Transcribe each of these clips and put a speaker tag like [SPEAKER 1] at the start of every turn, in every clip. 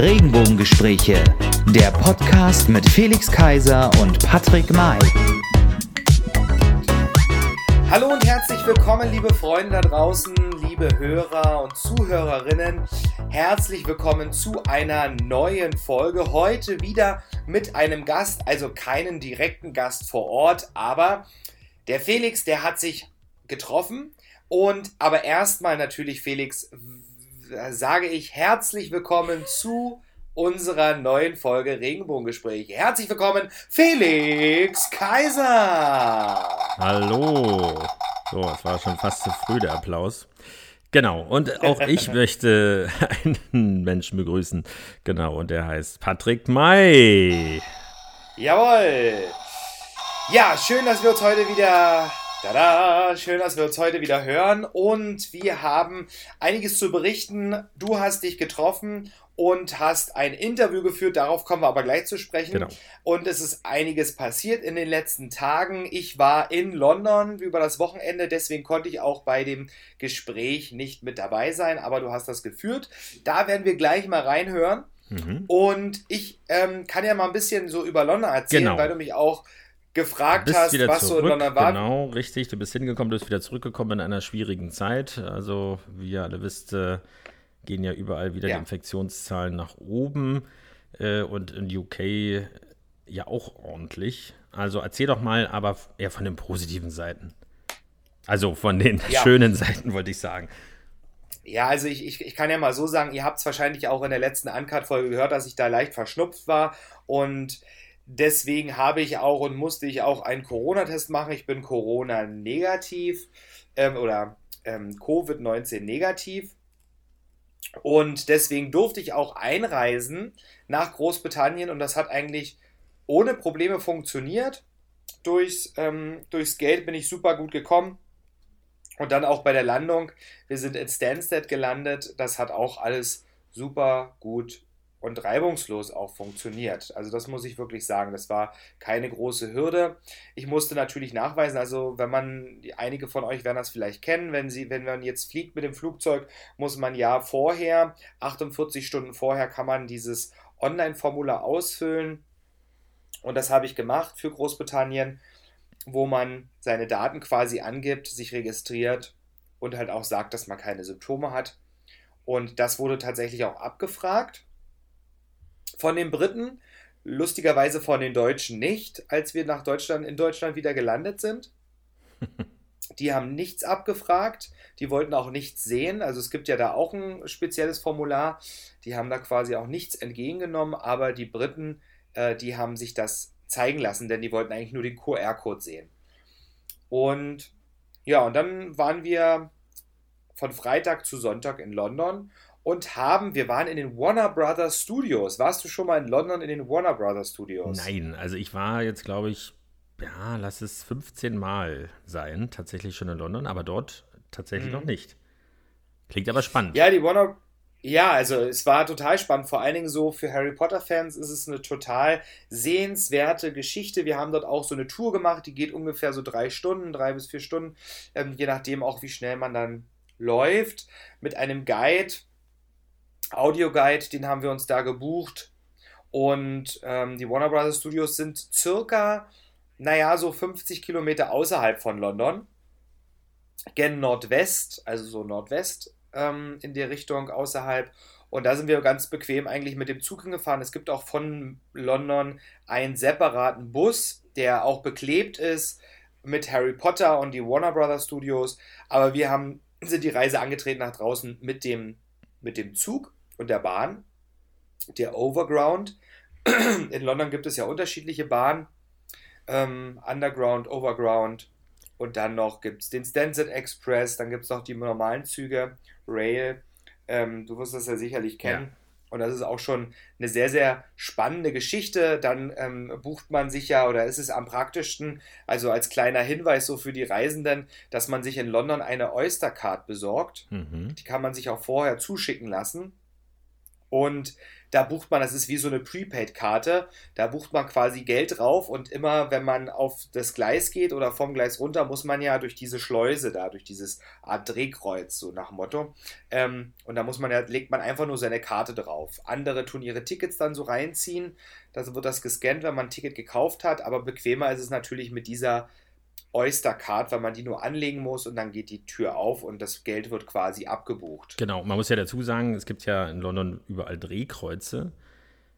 [SPEAKER 1] Regenbogengespräche, der Podcast mit Felix Kaiser und Patrick May.
[SPEAKER 2] Hallo und herzlich willkommen, liebe Freunde da draußen, liebe Hörer und Zuhörerinnen. Herzlich willkommen zu einer neuen Folge. Heute wieder mit einem Gast, also keinen direkten Gast vor Ort, aber der Felix, der hat sich getroffen. Und aber erstmal natürlich, Felix, sage ich herzlich willkommen zu unserer neuen Folge Regenbogengespräche. Herzlich willkommen, Felix Kaiser.
[SPEAKER 3] Hallo. So, es war schon fast zu früh der Applaus. Genau, und auch ich möchte einen Menschen begrüßen. Genau, und der heißt Patrick May.
[SPEAKER 2] Jawohl. Ja, schön, dass wir uns heute wieder Tada! Schön, dass wir uns heute wieder hören und wir haben einiges zu berichten. Du hast dich getroffen und hast ein Interview geführt, darauf kommen wir aber gleich zu sprechen. Genau. Und es ist einiges passiert in den letzten Tagen. Ich war in London über das Wochenende, deswegen konnte ich auch bei dem Gespräch nicht mit dabei sein, aber du hast das geführt. Da werden wir gleich mal reinhören. Mhm. Und ich ähm, kann ja mal ein bisschen so über London erzählen, genau. weil du mich auch gefragt hast, was
[SPEAKER 3] zurück, so London war. Genau, richtig. Du bist hingekommen, du bist wieder zurückgekommen in einer schwierigen Zeit. Also, wie ihr alle wisst, äh, gehen ja überall wieder ja. die Infektionszahlen nach oben äh, und in UK ja auch ordentlich. Also erzähl doch mal, aber eher von den positiven Seiten. Also von den ja. schönen Seiten, wollte ich sagen.
[SPEAKER 2] Ja, also ich, ich, ich kann ja mal so sagen, ihr habt es wahrscheinlich auch in der letzten Uncut-Folge gehört, dass ich da leicht verschnupft war und Deswegen habe ich auch und musste ich auch einen Corona-Test machen. Ich bin Corona-negativ ähm, oder ähm, Covid-19 negativ. Und deswegen durfte ich auch einreisen nach Großbritannien und das hat eigentlich ohne Probleme funktioniert. Durchs, ähm, durchs Geld bin ich super gut gekommen. Und dann auch bei der Landung. Wir sind in Stansted gelandet. Das hat auch alles super gut und reibungslos auch funktioniert. Also das muss ich wirklich sagen, das war keine große Hürde. Ich musste natürlich nachweisen, also wenn man, einige von euch werden das vielleicht kennen, wenn, sie, wenn man jetzt fliegt mit dem Flugzeug, muss man ja vorher, 48 Stunden vorher kann man dieses Online-Formular ausfüllen. Und das habe ich gemacht für Großbritannien, wo man seine Daten quasi angibt, sich registriert und halt auch sagt, dass man keine Symptome hat. Und das wurde tatsächlich auch abgefragt von den Briten, lustigerweise von den Deutschen nicht, als wir nach Deutschland, in Deutschland wieder gelandet sind. Die haben nichts abgefragt, die wollten auch nichts sehen. Also es gibt ja da auch ein spezielles Formular. Die haben da quasi auch nichts entgegengenommen, aber die Briten, äh, die haben sich das zeigen lassen, denn die wollten eigentlich nur den QR-Code sehen. Und ja, und dann waren wir von Freitag zu Sonntag in London und haben, wir waren in den Warner Brothers Studios. Warst du schon mal in London in den Warner Brothers Studios?
[SPEAKER 3] Nein, also ich war jetzt, glaube ich, ja, lass es 15 Mal sein, tatsächlich schon in London, aber dort tatsächlich mhm. noch nicht. Klingt aber spannend.
[SPEAKER 2] Ja, die Warner, ja, also es war total spannend. Vor allen Dingen so für Harry Potter-Fans ist es eine total sehenswerte Geschichte. Wir haben dort auch so eine Tour gemacht, die geht ungefähr so drei Stunden, drei bis vier Stunden, ähm, je nachdem auch, wie schnell man dann läuft, mit einem Guide Audioguide, den haben wir uns da gebucht. Und ähm, die Warner Brothers Studios sind circa, naja, so 50 Kilometer außerhalb von London. Gen Nordwest, also so Nordwest ähm, in der Richtung außerhalb. Und da sind wir ganz bequem eigentlich mit dem Zug hingefahren. Es gibt auch von London einen separaten Bus, der auch beklebt ist mit Harry Potter und die Warner Brothers Studios. Aber wir haben, sind die Reise angetreten nach draußen mit dem, mit dem Zug und der Bahn, der Overground. In London gibt es ja unterschiedliche Bahnen. Ähm, Underground, Overground und dann noch gibt es den Stansted Express, dann gibt es noch die normalen Züge, Rail. Ähm, du wirst das ja sicherlich kennen. Ja. Und das ist auch schon eine sehr, sehr spannende Geschichte. Dann ähm, bucht man sich ja, oder ist es am praktischsten, also als kleiner Hinweis so für die Reisenden, dass man sich in London eine Oyster Card besorgt. Mhm. Die kann man sich auch vorher zuschicken lassen. Und da bucht man, das ist wie so eine Prepaid-Karte, da bucht man quasi Geld drauf und immer, wenn man auf das Gleis geht oder vom Gleis runter, muss man ja durch diese Schleuse da, durch dieses Art Drehkreuz, so nach Motto. Ähm, und da muss man ja, legt man einfach nur seine Karte drauf. Andere tun ihre Tickets dann so reinziehen, da wird das gescannt, wenn man ein Ticket gekauft hat, aber bequemer ist es natürlich mit dieser Oyster Card, weil man die nur anlegen muss und dann geht die Tür auf und das Geld wird quasi abgebucht.
[SPEAKER 3] Genau, man muss ja dazu sagen, es gibt ja in London überall Drehkreuze,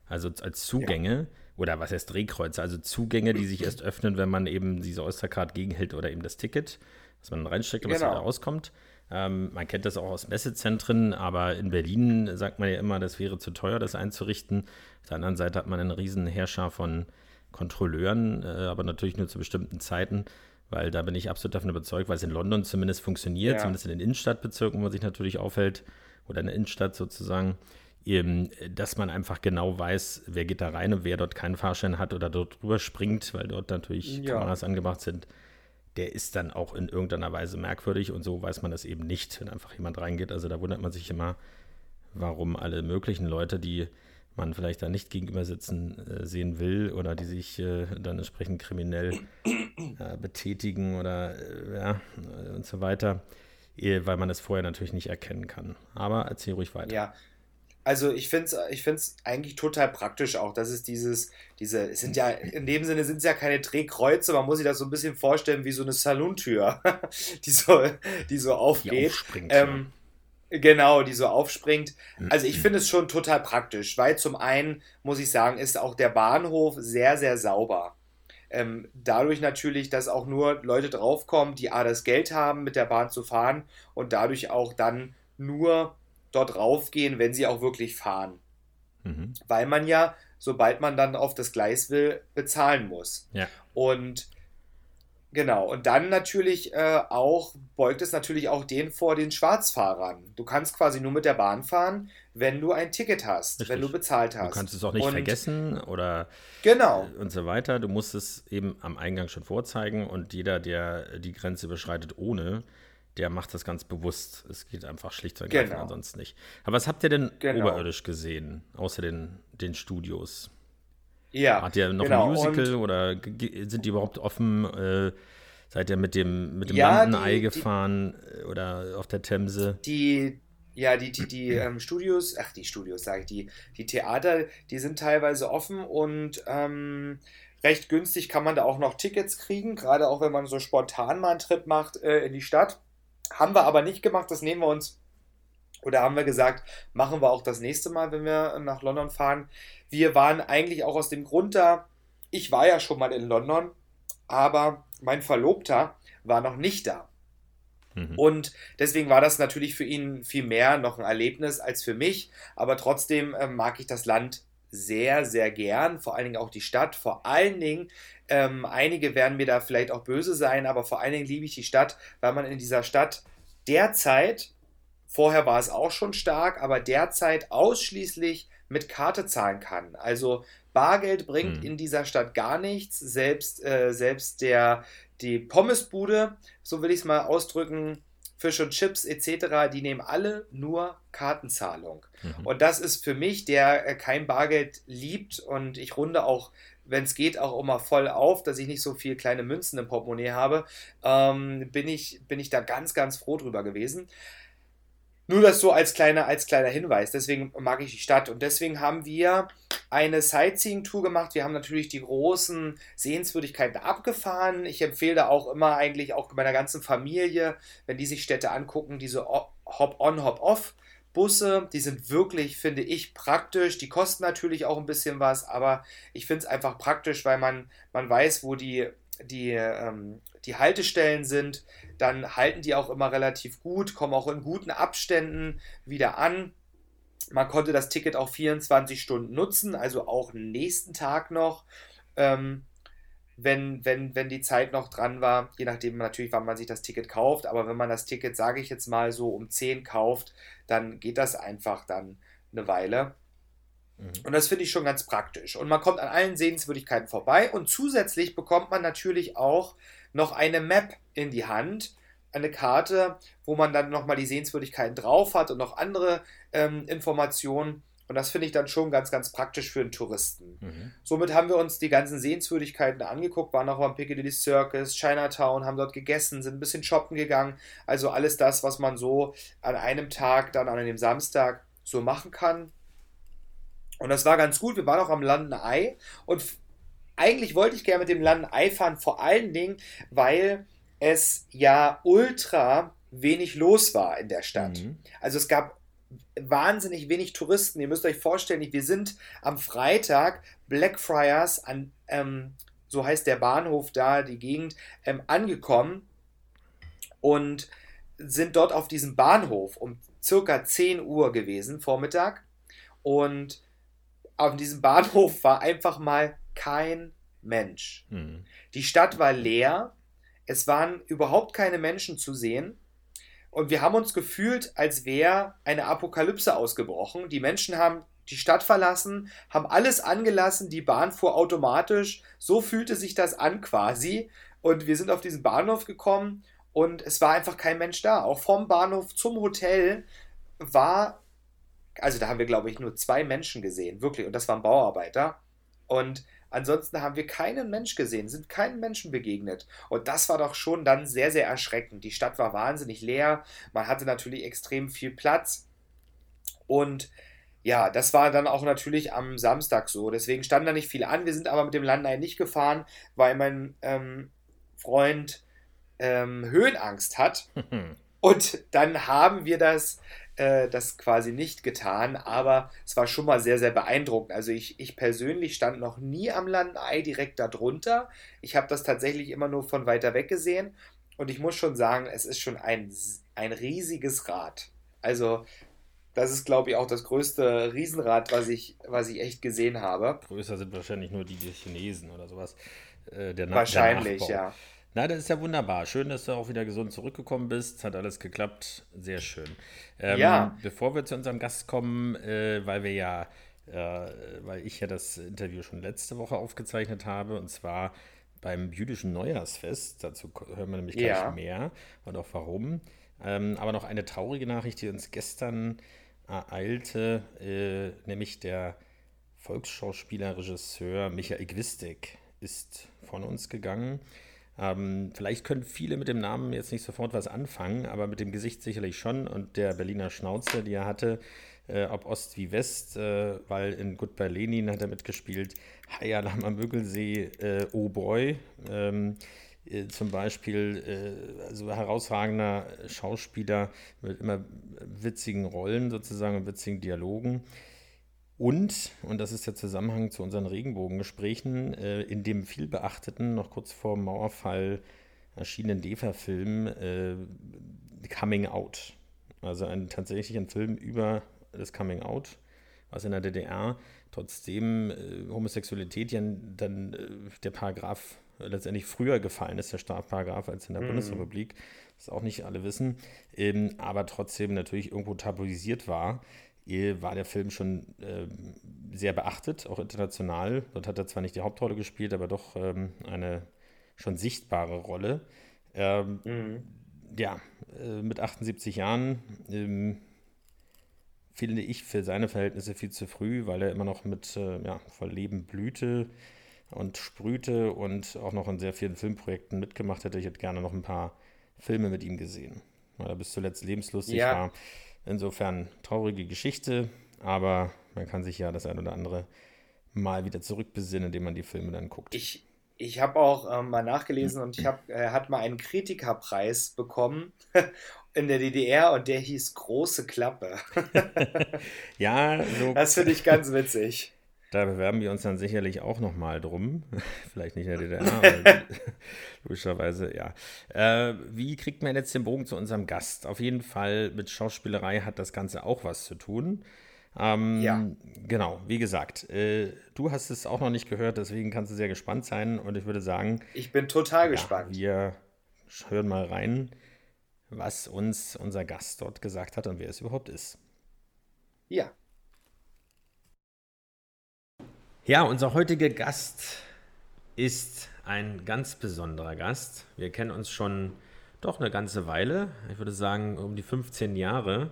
[SPEAKER 3] also als Zugänge. Ja. Oder was heißt Drehkreuze? Also Zugänge, die sich erst öffnen, wenn man eben diese Oyster Card gegenhält oder eben das Ticket, was man reinsteckt und genau. was wieder rauskommt. Ähm, man kennt das auch aus Messezentren, aber in Berlin sagt man ja immer, das wäre zu teuer, das einzurichten. Auf der anderen Seite hat man einen riesen Herrscher von Kontrolleuren, äh, aber natürlich nur zu bestimmten Zeiten weil da bin ich absolut davon überzeugt, weil es in London zumindest funktioniert, ja. zumindest in den Innenstadtbezirken, wo man sich natürlich aufhält, oder in der Innenstadt sozusagen, eben, dass man einfach genau weiß, wer geht da rein und wer dort keinen Fahrschein hat oder dort drüber springt, weil dort natürlich ja. Kameras angebracht sind, der ist dann auch in irgendeiner Weise merkwürdig und so weiß man das eben nicht, wenn einfach jemand reingeht. Also da wundert man sich immer, warum alle möglichen Leute, die man vielleicht da nicht gegenüber sitzen äh, sehen will oder die sich äh, dann entsprechend kriminell äh, betätigen oder äh, ja und so weiter, weil man das vorher natürlich nicht erkennen kann. Aber erzähl ruhig weiter.
[SPEAKER 2] Ja. Also ich finde es ich find's eigentlich total praktisch auch, dass es dieses, diese, es sind ja, in dem Sinne sind es ja keine Drehkreuze, man muss sich das so ein bisschen vorstellen wie so eine Salontür, die so, die so aufgeht. Die aufspringt, ähm, ja Genau, die so aufspringt. Also ich finde es schon total praktisch, weil zum einen, muss ich sagen, ist auch der Bahnhof sehr, sehr sauber. Ähm, dadurch natürlich, dass auch nur Leute draufkommen, die A, das Geld haben, mit der Bahn zu fahren und dadurch auch dann nur dort raufgehen, wenn sie auch wirklich fahren. Mhm. Weil man ja, sobald man dann auf das Gleis will, bezahlen muss. Ja. Und Genau, und dann natürlich äh, auch, beugt es natürlich auch den vor den Schwarzfahrern. Du kannst quasi nur mit der Bahn fahren, wenn du ein Ticket hast, Richtig. wenn du bezahlt hast.
[SPEAKER 3] Du kannst es auch nicht und, vergessen oder
[SPEAKER 2] genau.
[SPEAKER 3] Äh, und so weiter. Du musst es eben am Eingang schon vorzeigen und jeder, der die Grenze überschreitet ohne, der macht das ganz bewusst. Es geht einfach schlicht und ergreifend genau. ansonsten nicht. Aber was habt ihr denn genau. oberirdisch gesehen, außer den, den Studios? Ja. Hat ihr noch genau. ein Musical und oder sind die überhaupt offen? Äh, seid ihr mit dem, mit dem ja, Landenei gefahren die, äh, oder auf der Themse?
[SPEAKER 2] Die, ja, die, die, die ähm, Studios, ach, die Studios, sage ich, die, die Theater, die sind teilweise offen und ähm, recht günstig kann man da auch noch Tickets kriegen, gerade auch wenn man so spontan mal einen Trip macht äh, in die Stadt. Haben wir aber nicht gemacht, das nehmen wir uns oder haben wir gesagt, machen wir auch das nächste Mal, wenn wir nach London fahren. Wir waren eigentlich auch aus dem Grund da, ich war ja schon mal in London, aber mein Verlobter war noch nicht da. Mhm. Und deswegen war das natürlich für ihn viel mehr noch ein Erlebnis als für mich. Aber trotzdem äh, mag ich das Land sehr, sehr gern. Vor allen Dingen auch die Stadt. Vor allen Dingen, ähm, einige werden mir da vielleicht auch böse sein, aber vor allen Dingen liebe ich die Stadt, weil man in dieser Stadt derzeit, vorher war es auch schon stark, aber derzeit ausschließlich mit Karte zahlen kann. Also Bargeld bringt hm. in dieser Stadt gar nichts. Selbst, äh, selbst der, die Pommesbude, so will ich es mal ausdrücken, Fisch und Chips etc., die nehmen alle nur Kartenzahlung. Mhm. Und das ist für mich, der äh, kein Bargeld liebt und ich runde auch, wenn es geht, auch immer voll auf, dass ich nicht so viel kleine Münzen im Portemonnaie habe, ähm, bin, ich, bin ich da ganz, ganz froh drüber gewesen. Nur das so als kleiner, als kleiner Hinweis. Deswegen mag ich die Stadt. Und deswegen haben wir eine Sightseeing-Tour gemacht. Wir haben natürlich die großen Sehenswürdigkeiten abgefahren. Ich empfehle da auch immer eigentlich auch meiner ganzen Familie, wenn die sich Städte angucken, diese Hop-on, Hop-off. Busse, die sind wirklich, finde ich, praktisch. Die kosten natürlich auch ein bisschen was, aber ich finde es einfach praktisch, weil man, man weiß, wo die, die, ähm, die Haltestellen sind dann halten die auch immer relativ gut, kommen auch in guten Abständen wieder an. Man konnte das Ticket auch 24 Stunden nutzen, also auch nächsten Tag noch, ähm, wenn, wenn, wenn die Zeit noch dran war, je nachdem natürlich, wann man sich das Ticket kauft. Aber wenn man das Ticket, sage ich jetzt mal so, um 10 kauft, dann geht das einfach dann eine Weile. Mhm. Und das finde ich schon ganz praktisch. Und man kommt an allen Sehenswürdigkeiten vorbei. Und zusätzlich bekommt man natürlich auch noch eine Map in die Hand, eine Karte, wo man dann nochmal die Sehenswürdigkeiten drauf hat und noch andere ähm, Informationen. Und Und das finde ich dann schon ganz, ganz praktisch für einen Touristen. Mhm. Somit haben wir uns die ganzen Sehenswürdigkeiten angeguckt, waren auch am Piccadilly Circus, Chinatown, haben dort gegessen, sind ein bisschen shoppen gegangen. Also alles das, was man so an einem Tag, dann an dem Samstag so machen kann. Und das war ganz gut. Wir waren auch am London Eye und eigentlich wollte ich gerne mit dem London Eye fahren, vor allen Dingen, weil es ja ultra wenig los war in der Stadt. Mhm. Also es gab wahnsinnig wenig Touristen. Ihr müsst euch vorstellen, wir sind am Freitag Blackfriars an, ähm, so heißt der Bahnhof da, die Gegend, ähm, angekommen und sind dort auf diesem Bahnhof um circa 10 Uhr gewesen, Vormittag. Und auf diesem Bahnhof war einfach mal kein Mensch. Mhm. Die Stadt war leer, es waren überhaupt keine Menschen zu sehen. Und wir haben uns gefühlt, als wäre eine Apokalypse ausgebrochen. Die Menschen haben die Stadt verlassen, haben alles angelassen, die Bahn fuhr automatisch. So fühlte sich das an quasi. Und wir sind auf diesen Bahnhof gekommen und es war einfach kein Mensch da. Auch vom Bahnhof zum Hotel war, also da haben wir, glaube ich, nur zwei Menschen gesehen, wirklich. Und das waren Bauarbeiter. Und Ansonsten haben wir keinen Mensch gesehen, sind keinen Menschen begegnet. Und das war doch schon dann sehr, sehr erschreckend. Die Stadt war wahnsinnig leer. Man hatte natürlich extrem viel Platz. Und ja, das war dann auch natürlich am Samstag so. Deswegen stand da nicht viel an. Wir sind aber mit dem Landei nicht gefahren, weil mein ähm, Freund ähm, Höhenangst hat. Und dann haben wir das äh, das quasi nicht getan, aber es war schon mal sehr, sehr beeindruckend. Also ich, ich persönlich stand noch nie am Landei direkt darunter. Ich habe das tatsächlich immer nur von weiter weg gesehen und ich muss schon sagen, es ist schon ein, ein riesiges Rad. Also das ist, glaube ich, auch das größte Riesenrad, was ich, was ich echt gesehen habe.
[SPEAKER 3] Größer sind wahrscheinlich nur die Chinesen oder sowas.
[SPEAKER 2] Äh, der Wahrscheinlich, der ja.
[SPEAKER 3] Na, das ist ja wunderbar. Schön, dass du auch wieder gesund zurückgekommen bist. Hat alles geklappt. Sehr schön. Ähm, ja. Bevor wir zu unserem Gast kommen, äh, weil wir ja, äh, weil ich ja das Interview schon letzte Woche aufgezeichnet habe, und zwar beim jüdischen Neujahrsfest. Dazu hören wir nämlich gleich ja. mehr und auch warum. Ähm, aber noch eine traurige Nachricht, die uns gestern ereilte, äh, nämlich der Volksschauspieler, Regisseur Michael Gwistek ist von uns gegangen. Ähm, vielleicht können viele mit dem Namen jetzt nicht sofort was anfangen, aber mit dem Gesicht sicherlich schon. Und der Berliner Schnauze, die er hatte, äh, ob Ost wie West, äh, weil in Goodbye Lenin hat er mitgespielt, Haya Lama Müggelsee, äh, Oh Boy. Ähm, äh, zum Beispiel äh, also herausragender Schauspieler mit immer witzigen Rollen sozusagen, witzigen Dialogen. Und, und das ist der Zusammenhang zu unseren Regenbogengesprächen, äh, in dem viel beachteten, noch kurz vor dem Mauerfall erschienenen DEFA-Film äh, Coming Out. Also ein, tatsächlich ein Film über das Coming Out, was in der DDR trotzdem äh, Homosexualität ja dann äh, der Paragraph letztendlich früher gefallen ist, der Strafparagraph, als in der mm. Bundesrepublik. Das auch nicht alle wissen, ähm, aber trotzdem natürlich irgendwo tabuisiert war war der Film schon äh, sehr beachtet, auch international. Dort hat er zwar nicht die Hauptrolle gespielt, aber doch ähm, eine schon sichtbare Rolle. Ähm, mhm. Ja, äh, mit 78 Jahren ähm, finde ich für seine Verhältnisse viel zu früh, weil er immer noch mit äh, ja, voll Leben blühte und sprühte und auch noch in sehr vielen Filmprojekten mitgemacht hätte. Ich hätte gerne noch ein paar Filme mit ihm gesehen, weil er bis zuletzt lebenslustig ja. war. Insofern traurige Geschichte, aber man kann sich ja das ein oder andere mal wieder zurückbesinnen, indem man die Filme dann guckt.
[SPEAKER 2] Ich, ich habe auch ähm, mal nachgelesen und ich habe er hat mal einen Kritikerpreis bekommen in der DDR und der hieß Große Klappe.
[SPEAKER 3] ja,
[SPEAKER 2] so. Das finde ich ganz witzig.
[SPEAKER 3] Da bewerben wir uns dann sicherlich auch nochmal drum. Vielleicht nicht in der DDR, aber logischerweise, ja. Äh, wie kriegt man jetzt den Bogen zu unserem Gast? Auf jeden Fall mit Schauspielerei hat das Ganze auch was zu tun. Ähm, ja. Genau, wie gesagt, äh, du hast es auch noch nicht gehört, deswegen kannst du sehr gespannt sein und ich würde sagen.
[SPEAKER 2] Ich bin total ja, gespannt.
[SPEAKER 3] Wir hören mal rein, was uns unser Gast dort gesagt hat und wer es überhaupt ist.
[SPEAKER 2] Ja.
[SPEAKER 3] Ja, unser heutiger Gast ist ein ganz besonderer Gast. Wir kennen uns schon doch eine ganze Weile. Ich würde sagen, um die 15 Jahre.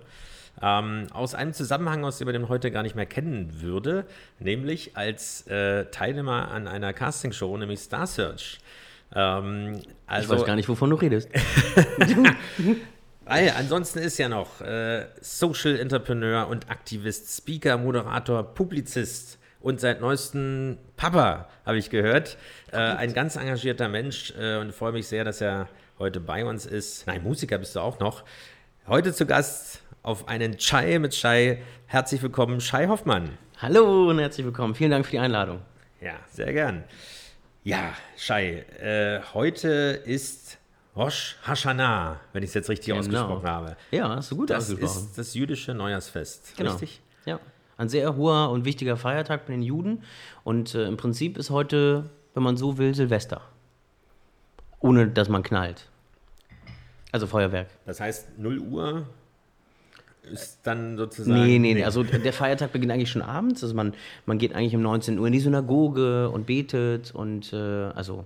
[SPEAKER 3] Ähm, aus einem Zusammenhang, aus dem man den heute gar nicht mehr kennen würde, nämlich als äh, Teilnehmer an einer Castingshow, nämlich Star Search.
[SPEAKER 4] Ähm, also, ich weiß gar nicht, wovon du redest.
[SPEAKER 3] Weil ansonsten ist ja noch äh, Social Entrepreneur und Aktivist, Speaker, Moderator, Publizist und seit neuestem Papa, habe ich gehört. Äh, ein ganz engagierter Mensch äh, und freue mich sehr, dass er heute bei uns ist. Nein, Musiker bist du auch noch. Heute zu Gast auf einen Chai mit Chai. Herzlich willkommen, Chai Hoffmann.
[SPEAKER 4] Hallo und herzlich willkommen. Vielen Dank für die Einladung.
[SPEAKER 3] Ja, sehr gern. Ja, Chai, äh, heute ist Rosh Hashanah, wenn ich es jetzt richtig genau. ausgesprochen habe.
[SPEAKER 4] Ja, hast du gut
[SPEAKER 3] das ausgesprochen. Das ist das jüdische Neujahrsfest,
[SPEAKER 4] genau. richtig? Ja, ein sehr hoher und wichtiger Feiertag bei den Juden. Und äh, im Prinzip ist heute, wenn man so will, Silvester. Ohne dass man knallt. Also Feuerwerk.
[SPEAKER 3] Das heißt, 0 Uhr ist dann sozusagen.
[SPEAKER 4] Nee, nee, nee, also der Feiertag beginnt eigentlich schon abends. Also man, man geht eigentlich um 19 Uhr in die Synagoge und betet und äh, also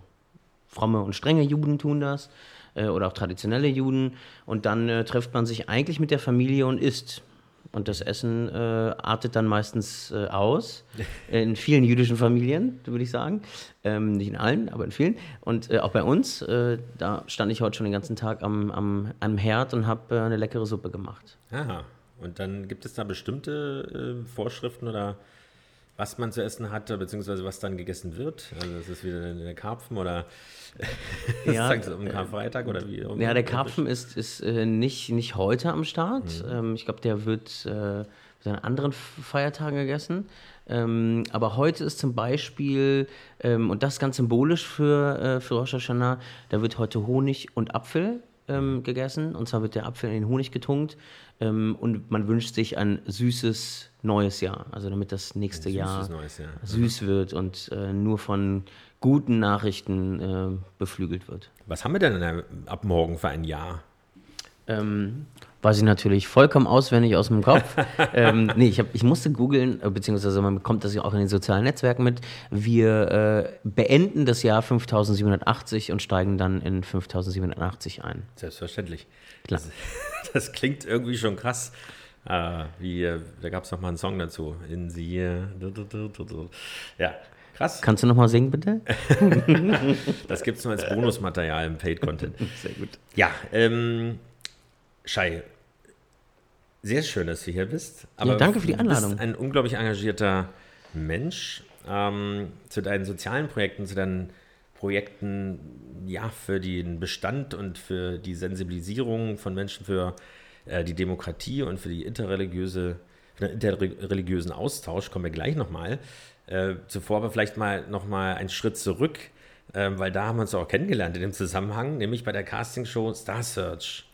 [SPEAKER 4] fromme und strenge Juden tun das äh, oder auch traditionelle Juden. Und dann äh, trifft man sich eigentlich mit der Familie und isst. Und das Essen äh, artet dann meistens äh, aus. In vielen jüdischen Familien, würde ich sagen. Ähm, nicht in allen, aber in vielen. Und äh, auch bei uns, äh, da stand ich heute schon den ganzen Tag am, am, am Herd und habe eine leckere Suppe gemacht.
[SPEAKER 3] Aha. Und dann gibt es da bestimmte Vorschriften oder was man zu essen hatte, beziehungsweise was dann gegessen wird? Also ist es wieder eine Karpfen oder
[SPEAKER 4] ja, um Karfreitag oder wie? Ja, der Karpfen ist, ist äh, nicht, nicht heute am Start. Mhm. Ähm, ich glaube, der wird äh, an anderen Feiertagen gegessen. Ähm, aber heute ist zum Beispiel, ähm, und das ganz symbolisch für, äh, für Rosh Hashanah, da wird heute Honig und Apfel ähm, gegessen. Und zwar wird der Apfel in den Honig getunkt. Ähm, und man wünscht sich ein süßes neues Jahr. Also damit das nächste Jahr, Jahr, süß wird und äh, nur von guten Nachrichten äh, beflügelt wird.
[SPEAKER 3] Was haben wir denn ab morgen für ein Jahr?
[SPEAKER 4] Ähm, weiß ich natürlich vollkommen auswendig aus dem Kopf. ähm, nee, ich, hab, ich musste googeln, äh, beziehungsweise man bekommt das ja auch in den sozialen Netzwerken mit. Wir äh, beenden das Jahr 5780 und steigen dann in 5780 ein.
[SPEAKER 3] Selbstverständlich. Klar. Das, das klingt irgendwie schon krass. Äh, wie, äh, da gab es noch mal einen Song dazu. In sie. Ja, krass.
[SPEAKER 4] Kannst du noch mal singen, bitte?
[SPEAKER 3] das gibt es nur als Bonusmaterial im Paid-Content. Sehr gut. Ja, ähm, Shai, sehr schön, dass du hier bist.
[SPEAKER 4] Aber ja, danke für die Einladung. Du
[SPEAKER 3] bist ein unglaublich engagierter Mensch. Ähm, zu deinen sozialen Projekten, zu deinen Projekten ja, für den Bestand und für die Sensibilisierung von Menschen für äh, die Demokratie und für die interreligiöse, für den interreligiösen Austausch kommen wir gleich nochmal. Äh, zuvor aber vielleicht mal nochmal einen Schritt zurück, äh, weil da haben wir uns auch kennengelernt in dem Zusammenhang, nämlich bei der Castingshow Star Search.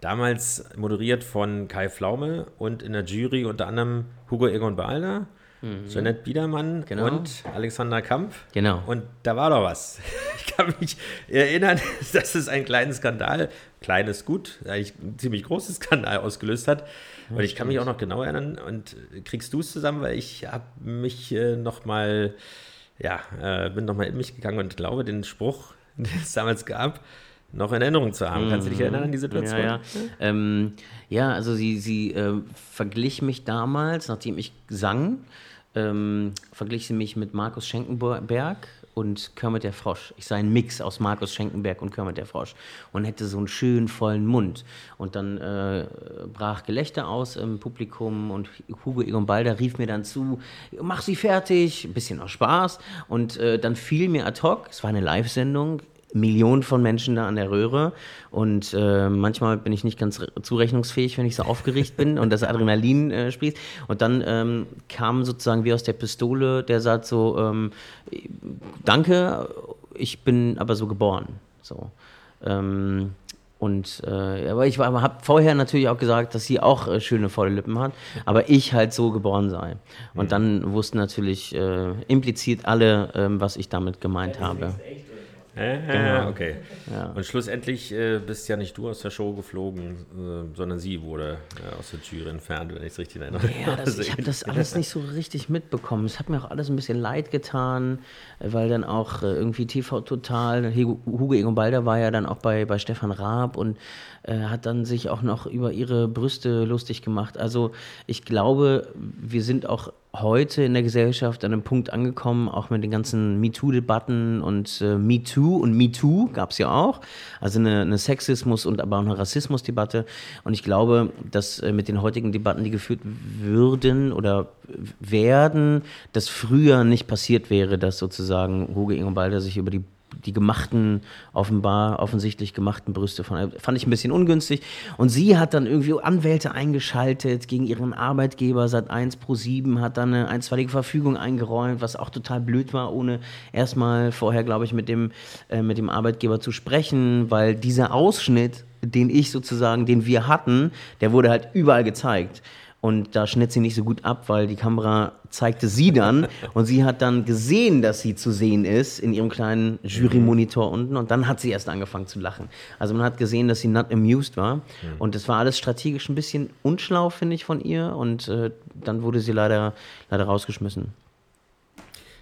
[SPEAKER 3] Damals moderiert von Kai Flaume und in der Jury unter anderem Hugo Egon Balder, mhm. Jeanette Biedermann genau. und Alexander Kamp.
[SPEAKER 4] Genau.
[SPEAKER 3] Und da war doch was. Ich kann mich erinnern, dass es einen kleinen Skandal, kleines gut, eigentlich ein ziemlich großes Skandal ausgelöst hat. Und ich kann mich auch noch genau erinnern. Und kriegst du es zusammen, weil ich habe mich äh, noch mal, ja, äh, bin noch mal in mich gegangen und glaube, den Spruch, den es damals gab, noch in Erinnerung zu haben. Kannst du dich erinnern an die Situation?
[SPEAKER 4] Ja, ja. Ähm, ja also sie, sie äh, verglich mich damals, nachdem ich sang, ähm, verglich sie mich mit Markus Schenkenberg und Kermit der Frosch. Ich sei ein Mix aus Markus Schenkenberg und Kermit der Frosch und hätte so einen schönen vollen Mund. Und dann äh, brach Gelächter aus im Publikum und Hugo Egon Balder rief mir dann zu, mach sie fertig, ein bisschen aus Spaß. Und äh, dann fiel mir ad hoc, es war eine Live-Sendung, Millionen von Menschen da an der Röhre und äh, manchmal bin ich nicht ganz zurechnungsfähig, wenn ich so aufgeregt bin und das Adrenalin äh, sprießt. Und dann ähm, kam sozusagen wie aus der Pistole der Satz so, ähm, danke, ich bin aber so geboren. So. Ähm, und äh, aber ich habe vorher natürlich auch gesagt, dass sie auch äh, schöne volle Lippen hat, aber ich halt so geboren sei. Und mhm. dann wussten natürlich äh, implizit alle, ähm, was ich damit gemeint habe. Echt,
[SPEAKER 3] Äh, genau. Okay. Ja. Und schlussendlich äh, bist ja nicht du aus der Show geflogen, äh, sondern sie wurde äh, aus der Tür entfernt, wenn ich es richtig erinnere.
[SPEAKER 4] Ja, das, ich habe das alles nicht so richtig mitbekommen. Es hat mir auch alles ein bisschen leid getan, weil dann auch äh, irgendwie TV Total, Hugo Egon Balder war ja dann auch bei, bei Stefan Raab und äh, hat dann sich auch noch über ihre Brüste lustig gemacht. Also ich glaube, wir sind auch heute in der Gesellschaft an einem Punkt angekommen, auch mit den ganzen MeToo-Debatten und äh, MeToo und MeToo gab es ja auch. Also eine, eine, Sexismus- und aber auch eine Rassismus-Debatte. Und ich glaube, dass äh, mit den heutigen Debatten, die geführt würden oder werden, dass früher nicht passiert wäre, dass sozusagen Hugo Ingobalder sich über die die gemachten, offenbar, offensichtlich gemachten Brüste von, fand ich ein bisschen ungünstig. Und sie hat dann irgendwie Anwälte eingeschaltet gegen ihren Arbeitgeber, seit 1 pro 7, hat dann eine einstweilige Verfügung eingeräumt, was auch total blöd war, ohne erstmal vorher, glaube ich, mit dem, äh, mit dem Arbeitgeber zu sprechen, weil dieser Ausschnitt, den ich sozusagen, den wir hatten, der wurde halt überall gezeigt. Und da schnitt sie nicht so gut ab, weil die Kamera zeigte sie dann und sie hat dann gesehen, dass sie zu sehen ist in ihrem kleinen Jurymonitor unten und dann hat sie erst angefangen zu lachen. Also man hat gesehen, dass sie not amused war und das war alles strategisch ein bisschen unschlau, finde ich, von ihr und äh, dann wurde sie leider, leider rausgeschmissen.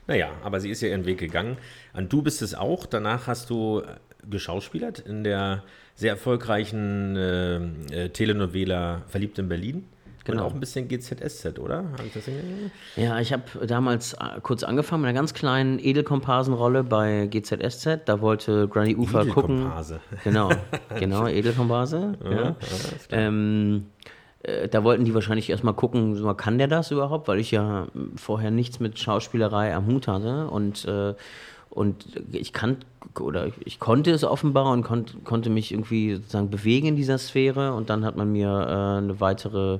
[SPEAKER 3] Naja, aber sie ist ja ihren Weg gegangen. Und du bist es auch. Danach hast du geschauspielert in der sehr erfolgreichen äh, äh, Telenovela Verliebt in Berlin. Genau. Und auch ein bisschen GZSZ, oder?
[SPEAKER 4] Ja, ich habe damals äh, kurz angefangen mit einer ganz kleinen Edelkomparsenrolle bei GZSZ. Da wollte Granny Ufer gucken. Genau, genau, Edelkomparse. ja, ja. Ähm, äh, da wollten die wahrscheinlich erstmal gucken, so, kann der das überhaupt? Weil ich ja vorher nichts mit Schauspielerei am Hut hatte und äh, und ich kann oder ich konnte es offenbar und konnt, konnte mich irgendwie sozusagen bewegen in dieser Sphäre. Und dann hat man mir äh, eine weitere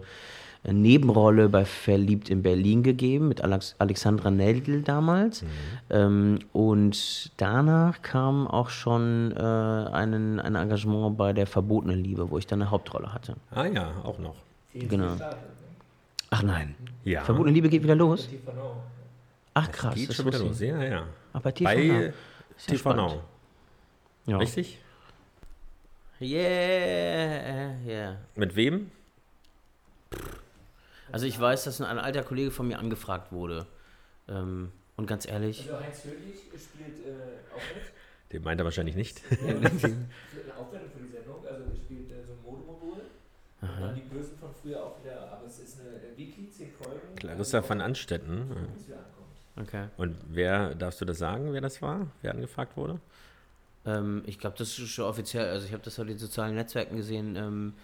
[SPEAKER 4] äh, Nebenrolle bei Verliebt in Berlin gegeben mit Alex Alexandra Neldl damals. Mhm. Ähm, und danach kam auch schon äh, einen, ein Engagement bei der Verbotenen Liebe, wo ich dann eine Hauptrolle hatte.
[SPEAKER 3] Ah ja, auch noch.
[SPEAKER 4] Genau. Ach nein.
[SPEAKER 3] Ja.
[SPEAKER 4] Verbotene Liebe geht wieder los. Ach krass.
[SPEAKER 3] Geht das schon wieder los. Ja, ja.
[SPEAKER 4] Ach, bei TV bei
[SPEAKER 3] TV Now. Ja. Richtig?
[SPEAKER 4] Yeah, yeah.
[SPEAKER 3] Mit wem?
[SPEAKER 4] Also ich weiß, dass ein alter Kollege von mir angefragt wurde. Ähm, und ganz ehrlich.
[SPEAKER 2] Also Heinz Höhlich spielt äh, auch mit?
[SPEAKER 3] Den meint er wahrscheinlich nicht.
[SPEAKER 2] Ja, eine Aufwendung für die Sendung. Also er spielt äh, so ein Modemodul. Und dann die Bösen von früher auch wieder. Aber es ist eine Wiki, zehn Folgen.
[SPEAKER 3] Clarissa van Anstetten.
[SPEAKER 4] Okay.
[SPEAKER 3] Und wer, darfst du das sagen, wer das war? Wer angefragt wurde?
[SPEAKER 4] Ähm, ich glaube, das ist schon offiziell. Also ich habe das auf den sozialen Netzwerken gesehen. Ähm,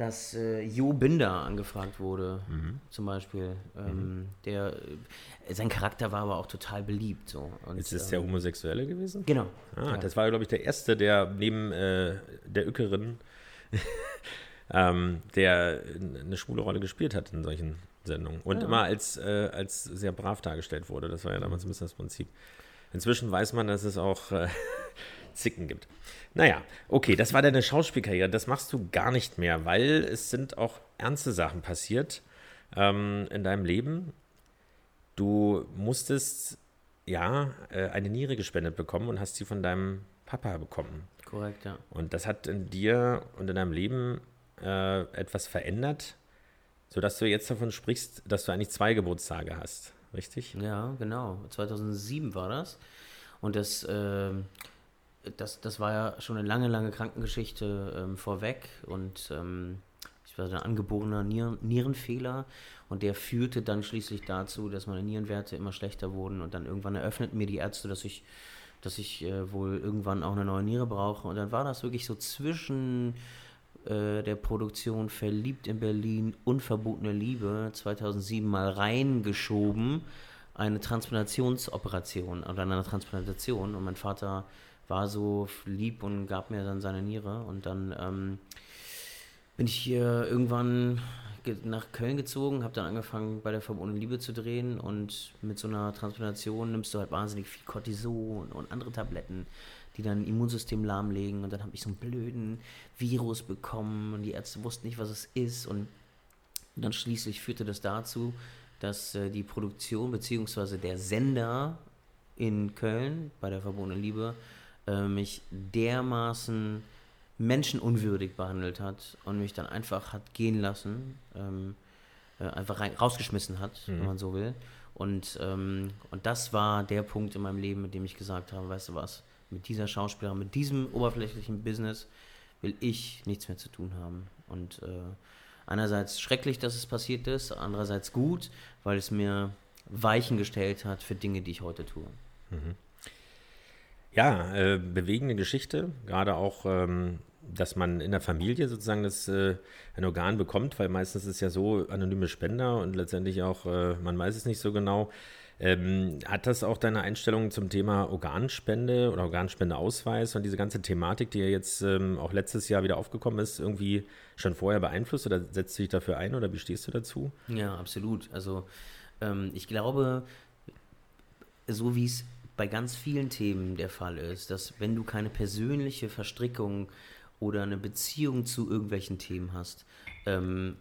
[SPEAKER 4] dass äh, Jo Binder angefragt wurde, mhm. zum Beispiel. Ähm, mhm. der, äh, sein Charakter war aber auch total beliebt. So.
[SPEAKER 3] Und, ist das ähm, der Homosexuelle gewesen?
[SPEAKER 4] Genau.
[SPEAKER 3] Ah, ja. Das war, glaube ich, der Erste, der neben äh, der Ückerin, ähm, der eine schwule Rolle gespielt hat in solchen Sendungen. Und ja. immer als, äh, als sehr brav dargestellt wurde. Das war ja damals ein bisschen das Prinzip. Inzwischen weiß man, dass es auch äh, Zicken gibt. Naja, okay, das war deine Schauspielkarriere. Das machst du gar nicht mehr, weil es sind auch ernste Sachen passiert ähm, in deinem Leben. Du musstest ja äh, eine Niere gespendet bekommen und hast sie von deinem Papa bekommen.
[SPEAKER 4] Korrekt, ja.
[SPEAKER 3] Und das hat in dir und in deinem Leben äh, etwas verändert, sodass du jetzt davon sprichst, dass du eigentlich zwei Geburtstage hast, richtig?
[SPEAKER 4] Ja, genau. 2007 war das. Und das äh, das, das war ja schon eine lange, lange Krankengeschichte ähm, vorweg und ähm, ich war ein angeborener Nieren, Nierenfehler und der führte dann schließlich dazu, dass meine Nierenwerte immer schlechter wurden und dann irgendwann eröffneten mir die Ärzte, dass ich, dass ich äh, wohl irgendwann auch eine neue Niere brauche und dann war das wirklich so zwischen äh, der Produktion Verliebt in Berlin, Unverbotene Liebe 2007 mal reingeschoben, eine Transplantationsoperation oder eine Transplantation. Und mein Vater war so lieb und gab mir dann seine Niere. Und dann ähm, bin ich hier irgendwann nach Köln gezogen, habe dann angefangen bei der Verbundenen Liebe zu drehen. Und mit so einer Transplantation nimmst du halt wahnsinnig viel Cortison und andere Tabletten, die dein Immunsystem lahmlegen und dann habe ich so einen blöden Virus bekommen und die Ärzte wussten nicht, was es ist und dann schließlich führte das dazu, dass äh, die Produktion bzw. der Sender in Köln bei der verbotenen Liebe äh, mich dermaßen menschenunwürdig behandelt hat und mich dann einfach hat gehen lassen, ähm, äh, einfach rein, rausgeschmissen hat, mhm. wenn man so will. Und, ähm, und das war der Punkt in meinem Leben, mit dem ich gesagt habe, weißt du was, mit dieser Schauspielerin, mit diesem oberflächlichen Business will ich nichts mehr zu tun haben. Und äh, einerseits schrecklich, dass es passiert ist, andererseits gut, weil es mir Weichen gestellt hat für Dinge, die ich heute tue. Mhm.
[SPEAKER 3] Ja, äh, bewegende Geschichte, gerade auch, ähm, dass man in der Familie sozusagen das, äh, ein Organ bekommt, weil meistens ist es ja so anonyme Spender und letztendlich auch, äh, man weiß es nicht so genau. Ähm, hat das auch deine Einstellung zum Thema Organspende oder Organspendeausweis und diese ganze Thematik, die ja jetzt ähm, auch letztes Jahr wieder aufgekommen ist, irgendwie schon vorher beeinflusst oder setzt du dich dafür ein oder wie stehst du dazu?
[SPEAKER 4] Ja, absolut. Also ähm, ich glaube, so wie es bei ganz vielen Themen der Fall ist, dass wenn du keine persönliche Verstrickung oder eine Beziehung zu irgendwelchen Themen hast, ähm,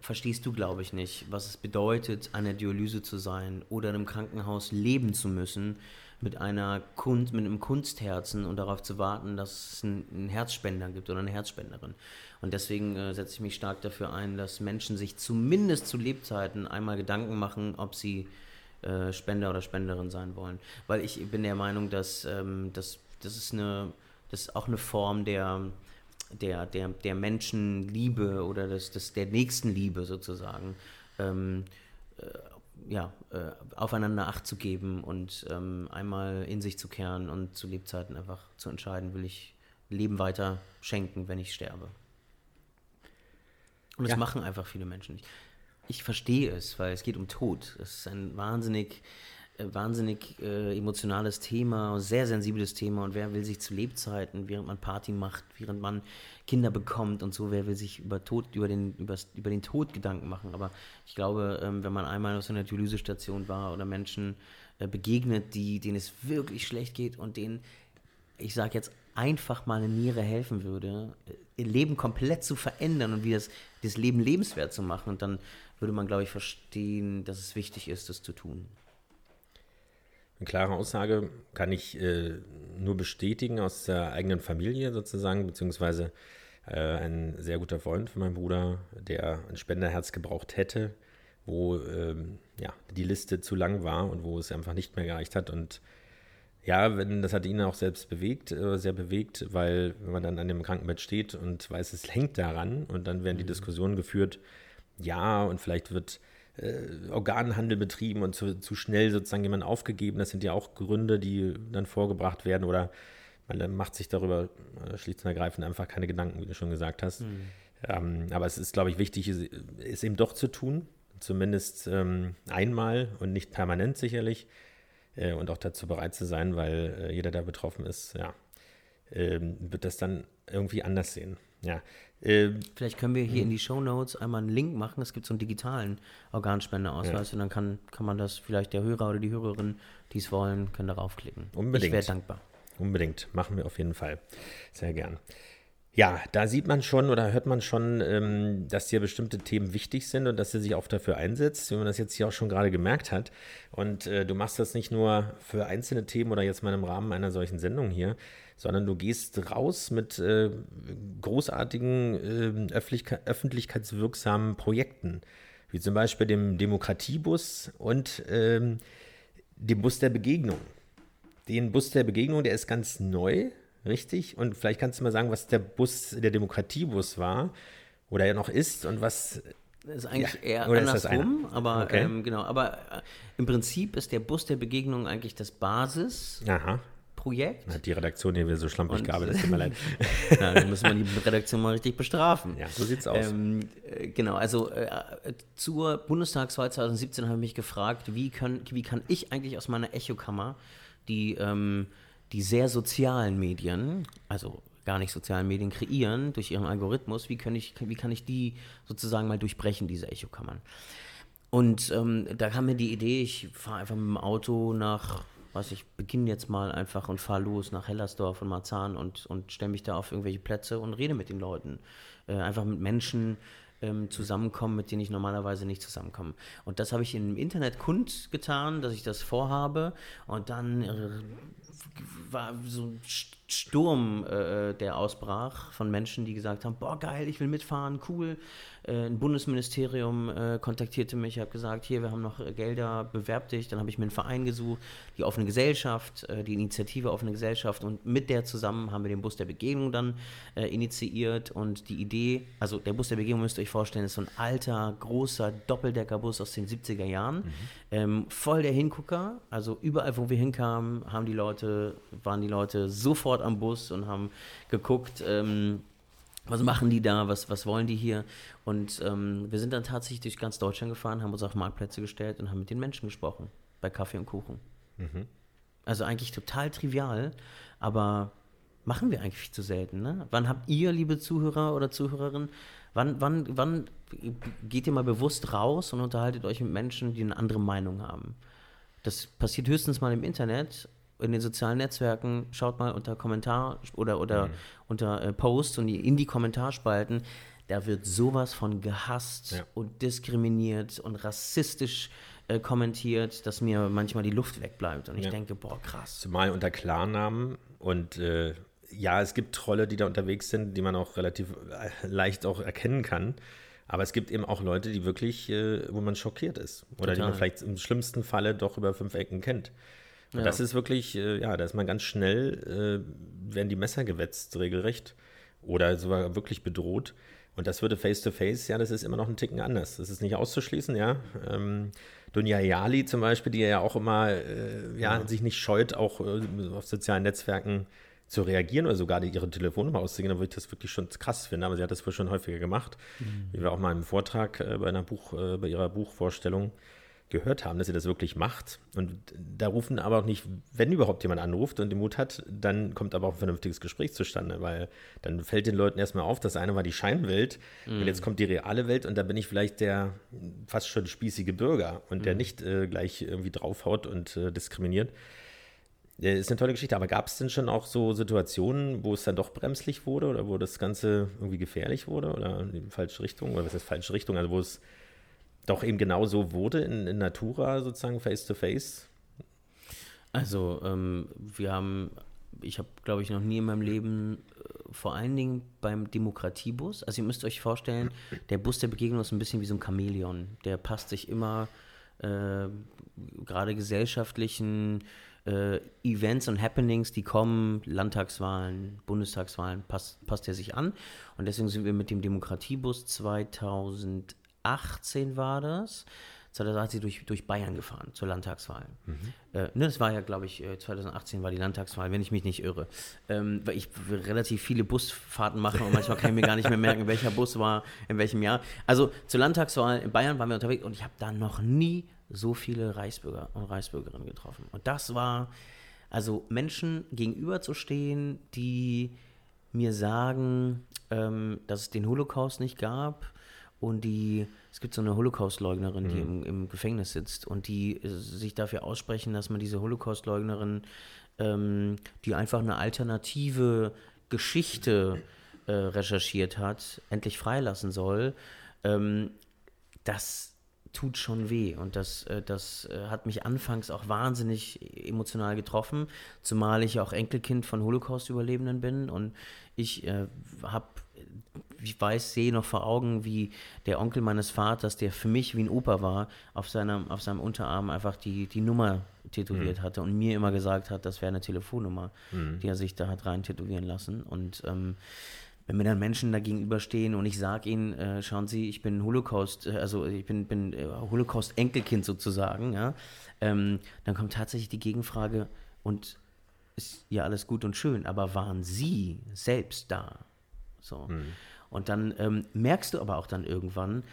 [SPEAKER 4] verstehst du, glaube ich, nicht, was es bedeutet, an der Dialyse zu sein oder in einem Krankenhaus leben zu müssen mit einer Kunst, mit einem Kunstherzen und darauf zu warten, dass es einen, Herzspender gibt oder eine Herzspenderin. Und deswegen äh, setze ich mich stark dafür ein, dass Menschen sich zumindest zu Lebzeiten einmal Gedanken machen, ob sie äh, Spender oder Spenderin sein wollen. Weil ich bin der Meinung, dass ähm, das, das ist ist auch eine Form der, der, der, der Menschenliebe oder des, des, der Nächstenliebe sozusagen. Ähm, äh, ja, äh, aufeinander Acht zu geben und ähm, einmal in sich zu kehren und zu Lebzeiten einfach zu entscheiden, will ich Leben weiter schenken, wenn ich sterbe. Und das ja. machen einfach viele Menschen nicht. Ich verstehe es, weil es geht um Tod. Es ist ein wahnsinnig wahnsinnig äh, emotionales Thema, sehr sensibles Thema und wer will sich zu Lebzeiten, während man Party macht, während man Kinder bekommt und so, wer will sich über Tod, über den, über den Tod Gedanken machen. Aber ich glaube, ähm, wenn man einmal auf so einer Dialysestation war oder Menschen äh, begegnet, die, denen es wirklich schlecht geht und denen, ich sage jetzt, einfach mal eine Niere helfen würde, äh, ihr Leben komplett zu verändern und wie das, das Leben lebenswert zu machen. Und dann würde man, glaube ich, verstehen, dass es wichtig ist, das zu tun.
[SPEAKER 3] Eine klare Aussage kann ich äh, nur bestätigen aus der eigenen Familie sozusagen, beziehungsweise äh, ein sehr guter Freund von meinem Bruder, der ein Spenderherz gebraucht hätte, wo ähm, ja, die Liste zu lang war und wo es einfach nicht mehr gereicht hat. Und ja, wenn, das hat ihn auch selbst bewegt, äh, sehr bewegt, weil wenn man dann an dem Krankenbett steht und weiß, es hängt daran und dann werden die mhm. Diskussionen geführt, ja, und vielleicht wird äh, Organhandel betrieben und zu, zu schnell sozusagen jemand aufgegeben. Das sind ja auch Gründe, die dann vorgebracht werden oder man macht sich darüber äh, schlicht und ergreifend einfach keine Gedanken, wie du schon gesagt hast. Mhm. Ähm, aber es ist, glaube ich, wichtig, es eben doch zu tun, zumindest ähm, einmal und nicht permanent sicherlich äh, und auch dazu bereit zu sein, weil äh, jeder, der betroffen ist, ja, ähm, wird das dann irgendwie anders sehen. Ja,
[SPEAKER 4] ähm, Vielleicht können wir hier in die Show Notes einmal einen Link machen. Es gibt so einen digitalen Organspendeausweis ja. und dann kann, kann man das vielleicht der Hörer oder die Hörerin, die es wollen, können darauf klicken.
[SPEAKER 3] Unbedingt.
[SPEAKER 4] Ich wäre dankbar.
[SPEAKER 3] Unbedingt. Machen wir auf jeden Fall. Sehr gern. Ja, da sieht man schon oder hört man schon, ähm, dass dir bestimmte Themen wichtig sind und dass er sich auch dafür einsetzt, wie man das jetzt hier auch schon gerade gemerkt hat. Und äh, du machst das nicht nur für einzelne Themen oder jetzt mal im Rahmen einer solchen Sendung hier, sondern du gehst raus mit äh, großartigen, äh, öffentlich öffentlichkeitswirksamen Projekten, wie zum Beispiel dem Demokratiebus und ähm, dem Bus der Begegnung. Den Bus der Begegnung, der ist ganz neu, richtig? Und vielleicht kannst du mal sagen, was der Bus, der Demokratiebus war oder er noch ist und was
[SPEAKER 4] das ist eigentlich ja, eher andersrum, aber okay. ähm, genau. Aber äh, im Prinzip ist der Bus der Begegnung eigentlich das Basis.
[SPEAKER 3] Aha.
[SPEAKER 4] Projekt.
[SPEAKER 3] Hat die Redaktion hier wieder so schlampig gearbeitet,
[SPEAKER 4] tut mir leid. Na, dann müssen wir die Redaktion mal richtig bestrafen.
[SPEAKER 3] Ja, so sieht's aus.
[SPEAKER 4] Ähm, äh, genau, also äh, zur Bundestagswahl 2017 habe ich mich gefragt, wie, können, wie kann ich eigentlich aus meiner Echokammer die, ähm, die sehr sozialen Medien, also gar nicht sozialen Medien kreieren durch ihren Algorithmus, wie kann ich, wie kann ich die sozusagen mal durchbrechen, diese Echokammern? Und ähm, da kam mir die Idee, ich fahre einfach mit dem Auto nach was ich beginne jetzt mal einfach und fahre los nach Hellersdorf und Marzahn und, und stelle mich da auf irgendwelche Plätze und rede mit den Leuten. Äh, einfach mit Menschen, ähm, zusammenkommen, mit denen ich normalerweise nicht zusammenkomme. Und das habe ich im Internet kundgetan, dass ich das vorhabe. Und dann äh, war so ein Sturm, äh, der ausbrach von Menschen, die gesagt haben, boah, geil, ich will mitfahren, cool. Äh, ein Bundesministerium äh, kontaktierte mich, habe gesagt, hier, wir haben noch Gelder, bewerb dich. Dann habe ich mir einen Verein gesucht, die offene Gesellschaft, äh, die Initiative offene Gesellschaft und mit der zusammen haben wir den Bus der Begegnung dann äh, initiiert und die Idee, also der Bus der Begegnung müsst ihr euch vorstellen, ist so ein alter, großer Doppeldeckerbus aus den 70er Jahren, mhm. ähm, voll der Hingucker, also überall, wo wir hinkamen, haben die Leute, waren die Leute sofort am Bus und haben geguckt, ähm, was machen die da, was, was wollen die hier? Und ähm, wir sind dann tatsächlich durch ganz Deutschland gefahren, haben uns auf Marktplätze gestellt und haben mit den Menschen gesprochen, bei Kaffee und Kuchen. Mhm. Also eigentlich total trivial, aber machen wir eigentlich viel zu selten. Ne? Wann habt ihr, liebe Zuhörer oder Zuhörerinnen, wann, wann, wann geht ihr mal bewusst raus und unterhaltet euch mit Menschen, die eine andere Meinung haben? Das passiert höchstens mal im Internet in den sozialen Netzwerken, schaut mal unter Kommentar oder, oder mhm. unter äh, Posts und in die Kommentarspalten, da wird sowas von gehasst ja. und diskriminiert und rassistisch äh, kommentiert, dass mir manchmal die Luft wegbleibt. Und ich ja. denke, boah, krass.
[SPEAKER 3] Zumal unter Klarnamen und äh, ja, es gibt Trolle, die da unterwegs sind, die man auch relativ äh, leicht auch erkennen kann. Aber es gibt eben auch Leute, die wirklich, äh, wo man schockiert ist. Oder Total. die man vielleicht im schlimmsten Falle doch über fünf Ecken kennt. Und ja. das ist wirklich, äh, ja, da ist man ganz schnell, äh, werden die Messer gewetzt, regelrecht. Oder sogar wirklich bedroht. Und das würde face-to-face, -face, ja, das ist immer noch ein Ticken anders. Das ist nicht auszuschließen, ja. Ähm, Dunja Yali zum Beispiel, die ja auch immer, äh, ja, ja, sich nicht scheut, auch äh, auf sozialen Netzwerken zu reagieren oder sogar ihre Telefonnummer auszugehen, dann würde ich das wirklich schon krass finden. Aber sie hat das wohl schon häufiger gemacht. Mhm. Wie wir auch mal im Vortrag äh, bei einer Buch, äh, bei ihrer Buchvorstellung gehört haben, dass sie das wirklich macht. Und da rufen aber auch nicht, wenn überhaupt jemand anruft und den Mut hat, dann kommt aber auch ein vernünftiges Gespräch zustande, weil dann fällt den Leuten erstmal auf, das eine war die Scheinwelt mhm. und jetzt kommt die reale Welt und da bin ich vielleicht der fast schon spießige Bürger und mhm. der nicht äh, gleich irgendwie draufhaut und äh, diskriminiert. Das ist eine tolle Geschichte, aber gab es denn schon auch so Situationen, wo es dann doch bremslich wurde oder wo das Ganze irgendwie gefährlich wurde oder in die falsche Richtung? Oder was ist falsche Richtung? Also wo es doch eben genau so wurde in, in Natura sozusagen face to face?
[SPEAKER 4] Also ähm, wir haben, ich habe glaube ich noch nie in meinem Leben, äh, vor allen Dingen beim Demokratiebus, also ihr müsst euch vorstellen, der Bus der Begegnung ist ein bisschen wie so ein Chamäleon, der passt sich immer äh, gerade gesellschaftlichen äh, Events und Happenings, die kommen, Landtagswahlen, Bundestagswahlen, passt, passt er sich an. Und deswegen sind wir mit dem Demokratiebus 2000 2018 war das. 2018 durch, durch Bayern gefahren zur Landtagswahl. Mhm. Äh, ne, das war ja, glaube ich, 2018 äh, war die Landtagswahl, wenn ich mich nicht irre. Ähm, weil ich relativ viele Busfahrten mache und manchmal kann ich mir gar nicht mehr merken, welcher Bus war in welchem Jahr. Also zur Landtagswahl in Bayern waren wir unterwegs und ich habe da noch nie so viele Reichsbürger und Reichsbürgerinnen getroffen. Und das war, also Menschen gegenüberzustehen, die mir sagen, ähm, dass es den Holocaust nicht gab, und die, es gibt so eine Holocaust-Leugnerin, mhm. die im, im, Gefängnis sitzt und die äh, sich dafür aussprechen, dass man diese Holocaust-Leugnerin, ähm, die einfach eine alternative Geschichte äh, recherchiert hat, endlich freilassen soll. Ähm, das tut schon weh und das, äh, das äh, hat mich anfangs auch wahnsinnig emotional getroffen, zumal ich auch Enkelkind von Holocaust-Überlebenden bin und ich äh, habe ich weiß, sehe noch vor Augen, wie der Onkel meines Vaters, der für mich wie ein Opa war, auf seinem, auf seinem Unterarm einfach die, die Nummer tätowiert mhm. hatte und mir immer gesagt hat, das wäre eine Telefonnummer, mhm. die er sich da hat rein tätowieren lassen. Und ähm, wenn mir dann Menschen da gegenüberstehen und ich sage ihnen, äh, schauen Sie, ich bin Holocaust, äh, also ich bin, bin äh, Holocaust-Enkelkind sozusagen, ja, ähm, dann kommt tatsächlich die Gegenfrage und ist ja alles gut und schön, aber waren Sie selbst da? So. Mhm. Und dann ähm, merkst du aber auch dann irgendwann,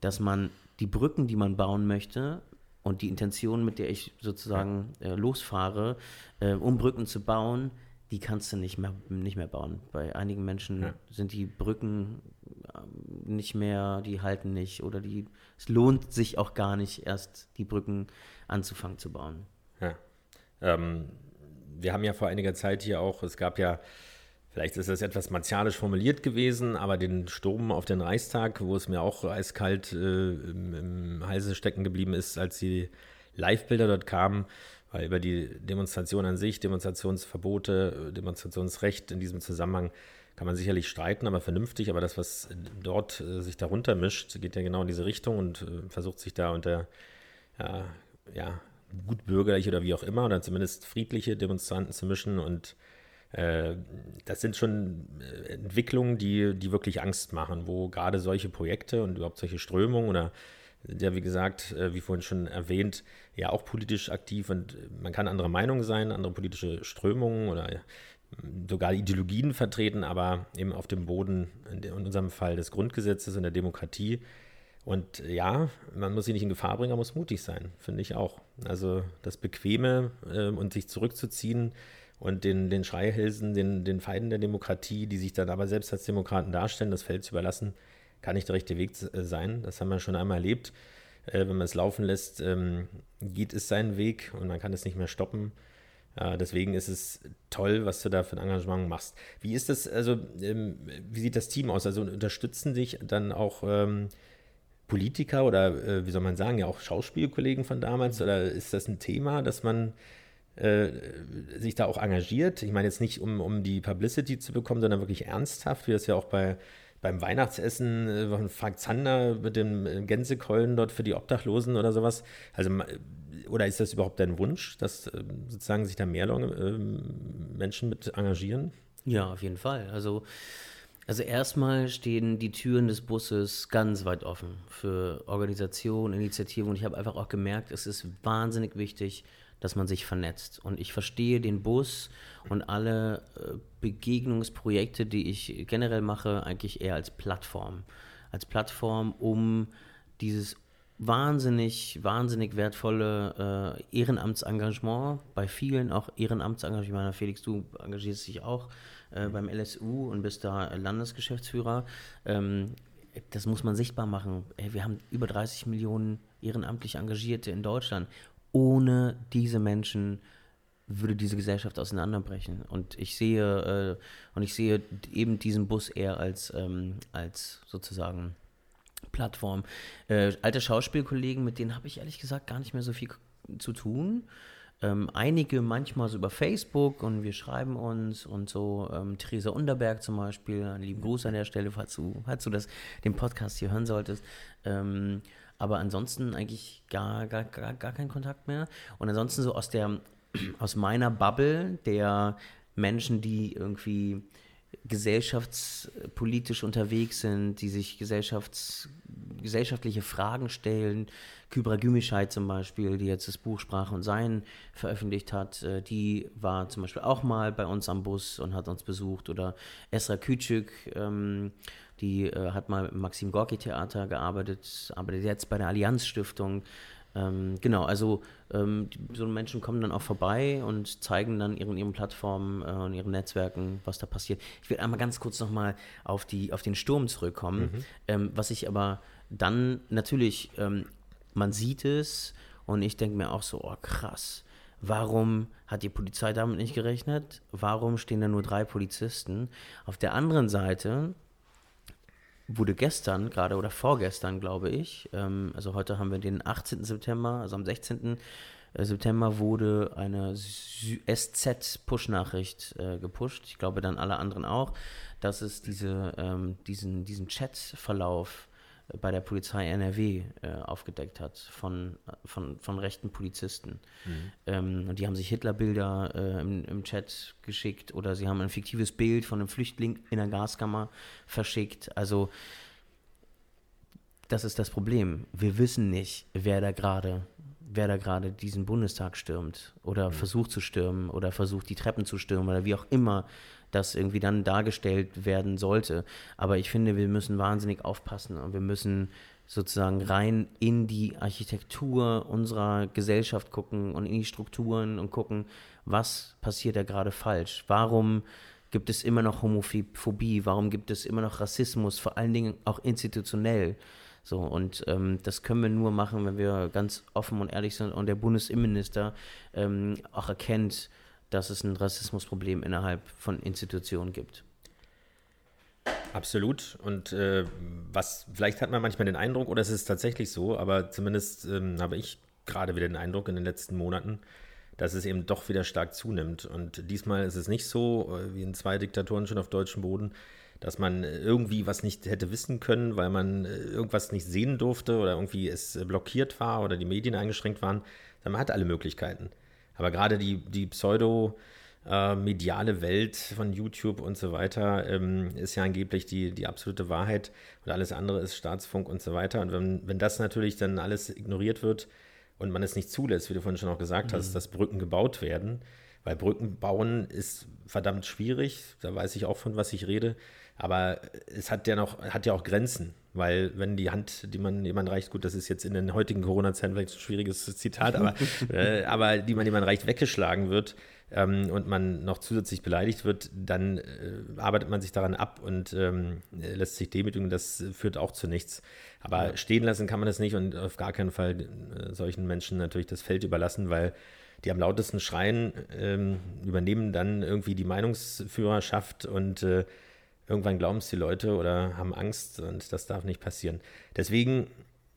[SPEAKER 4] dass man die Brücken, die man bauen möchte, und die Intention, mit der ich sozusagen äh, losfahre, äh, um Brücken zu bauen, die kannst du nicht mehr, nicht mehr bauen. Bei einigen Menschen ja. sind die Brücken äh, nicht mehr, die halten nicht oder die, es lohnt sich auch gar nicht, erst die Brücken anzufangen zu bauen.
[SPEAKER 3] Ja. Ähm, wir haben ja vor einiger Zeit hier auch, es gab ja Vielleicht ist das etwas martialisch formuliert gewesen, aber den Sturm auf den Reichstag, wo es mir auch eiskalt äh, im, im Halse stecken geblieben ist, als die Live-Bilder dort kamen, weil über die Demonstration an sich, Demonstrationsverbote, Demonstrationsrecht in diesem Zusammenhang kann man sicherlich streiten, aber vernünftig. Aber das, was dort äh, sich darunter mischt, geht ja genau in diese Richtung und äh, versucht sich da unter ja, ja, gutbürgerliche oder wie auch immer, oder zumindest friedliche Demonstranten zu mischen. Und das sind schon äh, Entwicklungen, die, die wirklich Angst machen, wo gerade solche Projekte und überhaupt solche Strömungen oder der, wie gesagt, äh, wie vorhin schon erwähnt, ja auch politisch aktiv und man kann andere Meinungen sein, andere politische Strömungen oder sogar Ideologien vertreten, aber eben auf dem Boden, in unserem Fall des Grundgesetzes und der Demokratie. Und ja, man muss sich nicht in Gefahr bringen, man muss mutig sein, finde ich auch. Also das Bequeme äh, und sich zurückzuziehen und den, den Schreihälsen, den, den Feinden der Demokratie, die sich dann aber selbst als Demokraten darstellen, das Feld zu überlassen, kann nicht der rechte Weg äh, sein. Das haben wir schon einmal erlebt. Äh, wenn man es laufen lässt, ähm, geht es seinen Weg und man kann es nicht mehr stoppen. Deswegen ist es toll, was du da für ein Engagement machst. Wie ist das, also, ähm, wie sieht das Team aus? Also unterstützen dich dann auch ähm, Politiker oder äh, wie soll man sagen, ja auch Schauspielkollegen von damals? Oder ist das ein Thema, dass man äh, sich da auch engagiert? Ich meine jetzt nicht, um, um die Publicity zu bekommen, sondern wirklich ernsthaft, wie das ja auch bei beim Weihnachtsessen äh, von Frank Zander mit dem äh, Gänsekeulen dort für die Obdachlosen oder sowas. Also oder ist das überhaupt dein Wunsch, dass sozusagen sich da mehr ähm, Menschen mit engagieren?
[SPEAKER 4] Ja, auf jeden Fall. Also, also erstmal stehen die Türen des Busses ganz weit offen für Organisationen, Initiativen und ich habe einfach auch gemerkt, es ist wahnsinnig wichtig, dass man sich vernetzt. Und ich verstehe den Bus und alle äh, Begegnungsprojekte, die ich generell mache, eigentlich eher als Plattform. Als Plattform, um dieses wahnsinnig, wahnsinnig wertvolle äh, Ehrenamtsengagement, bei vielen auch Ehrenamtsengagement. Felix, du engagierst dich auch äh, beim LSU und bist da Landesgeschäftsführer. Ähm, das muss man sichtbar machen. Ey, wir haben über 30 Millionen ehrenamtlich Engagierte in Deutschland. Ohne diese Menschen würde diese Gesellschaft auseinanderbrechen. Und ich sehe, äh, und ich sehe eben diesen Bus eher als, ähm, als sozusagen Plattform. Äh, alte Schauspielkollegen, mit denen habe ich ehrlich gesagt gar nicht mehr so viel zu tun. Ähm, einige manchmal so über Facebook und wir schreiben uns und so. Ähm, Theresa Unterberg zum Beispiel, einen lieben Gruß an der Stelle, falls du, falls du das, den Podcast hier hören solltest. Ähm, aber ansonsten eigentlich gar, gar, gar, gar kein Kontakt mehr. Und ansonsten so aus der, aus meiner Bubble der Menschen, die irgendwie gesellschaftspolitisch unterwegs sind, die sich gesellschafts gesellschaftliche Fragen stellen. Kybra Gümischeit zum Beispiel, die jetzt das Buch Sprache und Sein veröffentlicht hat, äh, die war zum Beispiel auch mal bei uns am Bus und hat uns besucht. Oder Esra Küçük, ähm, die äh, hat mal im Maxim Gorki Theater gearbeitet, arbeitet jetzt bei der Allianz Stiftung. Ähm, genau, also ähm, so Menschen kommen dann auch vorbei und zeigen dann ihren, ihren Plattformen äh, und ihren Netzwerken, was da passiert. Ich will einmal ganz kurz nochmal auf, auf den Sturm zurückkommen. Mhm. Ähm, was ich aber dann natürlich, ähm, man sieht es und ich denke mir auch so, oh krass, warum hat die Polizei damit nicht gerechnet? Warum stehen da nur drei Polizisten? Auf der anderen Seite wurde gestern gerade oder vorgestern, glaube ich, ähm, also heute haben wir den 18. September, also am 16. Äh, September wurde eine SZ-Push-Nachricht äh, gepusht. Ich glaube dann alle anderen auch, dass es diese, ähm, diesen, diesen Chat-Verlauf bei der Polizei NRW äh, aufgedeckt hat von, von, von rechten Polizisten. Mhm. Ähm, und die haben sich Hitlerbilder äh, im, im Chat geschickt oder sie haben ein fiktives Bild von einem Flüchtling in der Gaskammer verschickt. Also das ist das Problem. Wir wissen nicht, wer da gerade wer da gerade diesen Bundestag stürmt oder mhm. versucht zu stürmen oder versucht die Treppen zu stürmen oder wie auch immer das irgendwie dann dargestellt werden sollte. Aber ich finde, wir müssen wahnsinnig aufpassen und wir müssen sozusagen rein in die Architektur unserer Gesellschaft gucken und in die Strukturen und gucken, was passiert da gerade falsch? Warum gibt es immer noch Homophobie? Warum gibt es immer noch Rassismus, vor allen Dingen auch institutionell? So, und ähm, das können wir nur machen, wenn wir ganz offen und ehrlich sind und der Bundesinnenminister ähm, auch erkennt, dass es ein Rassismusproblem innerhalb von Institutionen gibt.
[SPEAKER 3] Absolut. Und äh, was, vielleicht hat man manchmal den Eindruck, oder es ist tatsächlich so, aber zumindest ähm, habe ich gerade wieder den Eindruck in den letzten Monaten, dass es eben doch wieder stark zunimmt. Und diesmal ist es nicht so, äh, wie in zwei Diktaturen schon auf deutschem Boden, dass man irgendwie was nicht hätte wissen können, weil man äh, irgendwas nicht sehen durfte oder irgendwie es blockiert war oder die Medien eingeschränkt waren. Man hat alle Möglichkeiten. Aber gerade die, die Pseudo- äh, mediale Welt von YouTube und so weiter ähm, ist ja angeblich die, die absolute Wahrheit und alles andere ist Staatsfunk und so weiter. Und wenn, wenn das natürlich dann alles ignoriert wird und man es nicht zulässt, wie du vorhin schon auch gesagt mhm. hast, dass Brücken gebaut werden, weil Brücken bauen ist verdammt schwierig, da weiß ich auch von was ich rede, aber es hat ja noch, hat ja auch Grenzen. Weil wenn die Hand, die man jemand reicht, gut, das ist jetzt in den heutigen Corona-Zeiten vielleicht ein schwieriges Zitat, aber, äh, aber die man jemand reicht, weggeschlagen wird ähm, und man noch zusätzlich beleidigt wird, dann äh, arbeitet man sich daran ab und ähm, lässt sich demütigen. Das führt auch zu nichts. Aber ja. stehen lassen kann man das nicht und auf gar keinen Fall äh, solchen Menschen natürlich das Feld überlassen, weil die am lautesten schreien, ähm, übernehmen dann irgendwie die Meinungsführerschaft und äh, irgendwann glauben es die Leute oder haben Angst und das darf nicht passieren. Deswegen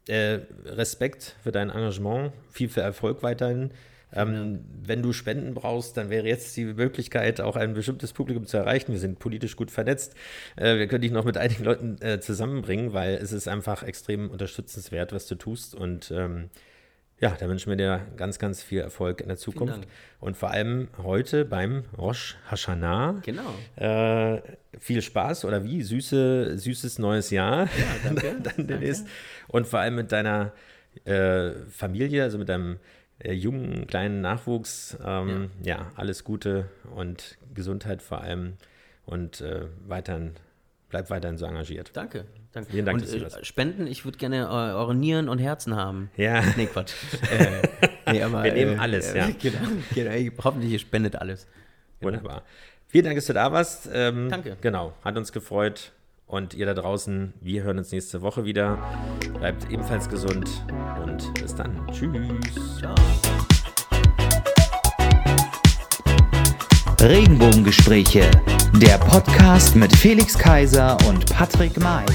[SPEAKER 3] äh, Respekt für dein Engagement, viel für Erfolg weiterhin. Ähm, wenn du Spenden brauchst, dann wäre jetzt die Möglichkeit, auch ein bestimmtes Publikum zu erreichen. Wir sind politisch gut vernetzt. Äh, wir können dich noch mit einigen Leuten äh, zusammenbringen, weil es ist einfach extrem unterstützenswert, was du tust. Und ähm, ja, da wünschen wir dir ganz, ganz viel Erfolg in der Zukunft. Und vor allem heute beim Rosh Hashanah.
[SPEAKER 4] Genau.
[SPEAKER 3] Äh, viel Spaß oder wie? Süße, süßes neues Jahr. Ja,
[SPEAKER 4] danke.
[SPEAKER 3] Dann danke. Und vor allem mit deiner äh, Familie, also mit deinem äh, jungen, kleinen Nachwuchs. Ähm, ja. ja. alles Gute und Gesundheit vor allem. Und äh, weiterhin, bleib weiterhin so engagiert.
[SPEAKER 4] Danke. Danke.
[SPEAKER 3] Vielen Dank,
[SPEAKER 4] und, äh, Spenden, ich würde gerne äh, eure Nieren und Herzen haben.
[SPEAKER 3] Ja.
[SPEAKER 4] Nee, Quatsch. äh,
[SPEAKER 3] nee, aber, Wir nehmen äh, alles, ja.
[SPEAKER 4] Genau, genau, hoffentlich ihr spendet alles.
[SPEAKER 3] Genau. Wunderbar. Vielen Dank, dass du da warst.
[SPEAKER 4] Ähm, Danke.
[SPEAKER 3] Genau, hat uns gefreut. Und ihr da draußen, wir hören uns nächste Woche wieder. Bleibt ebenfalls gesund und bis dann. Tschüss. Ciao.
[SPEAKER 1] Regenbogengespräche, der Podcast mit Felix Kaiser und Patrick May.